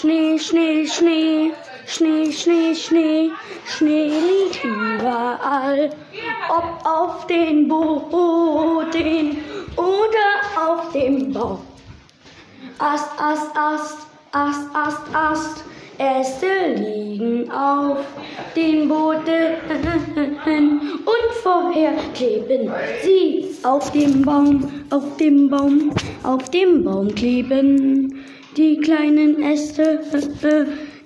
Schnee, Schnee, Schnee, Schnee, Schnee, Schnee, Schnee liegt überall. Ob auf den Boden oder auf dem Baum. Ast, Ast, Ast, Ast, Ast, Ast, Äste liegen auf den Boden und vorher kleben sie auf dem Baum, auf dem Baum, auf dem Baum kleben die kleinen Äste,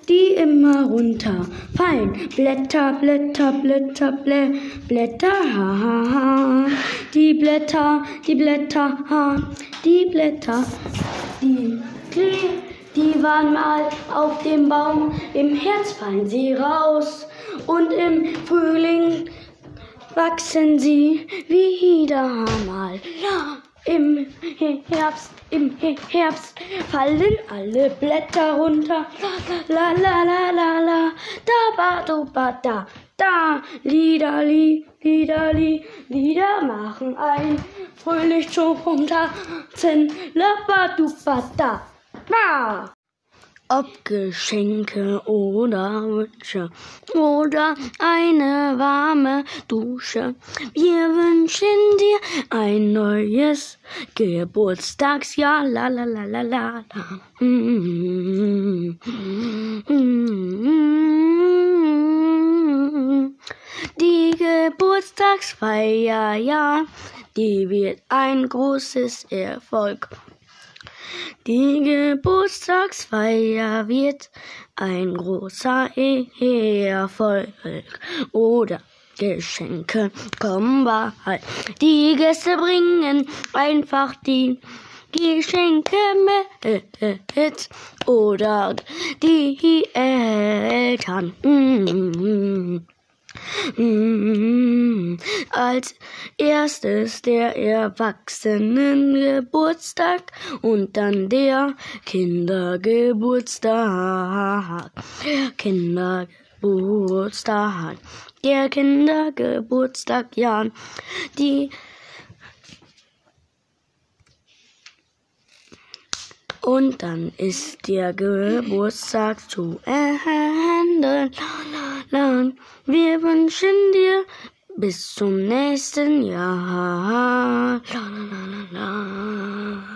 die immer runterfallen. Blätter, Blätter, Blätter, Blä, Blätter, ha, ha, ha. Die Blätter, die Blätter, ha, die Blätter, die kleben. Die waren mal auf dem Baum, im Herbst fallen sie raus und im Frühling wachsen sie wieder mal. Im Herbst, im Herbst fallen alle Blätter runter. La la la la la, da ba do ba da, da, Lieder, li, Lieder, li, Lieder machen ein fröhlich tanzen. La ba do ba da. Na! Ob Geschenke oder Wünsche oder eine warme Dusche. Wir wünschen dir ein neues Geburtstagsjahr. La la la la la. Die Geburtstagsfeier, ja, die wird ein großes Erfolg. Die Geburtstagsfeier wird ein großer Erfolg. Oder Geschenke kommen bald. Die Gäste bringen einfach die Geschenke mit. Oder die Eltern. Mm. Mm, als erstes der Erwachsenengeburtstag und dann der Kindergeburtstag. Kindergeburtstag. Der Kindergeburtstag, ja. Die Und dann ist der Geburtstag zu Ende. Wir wünschen dir bis zum nächsten Jahr. La, la, la,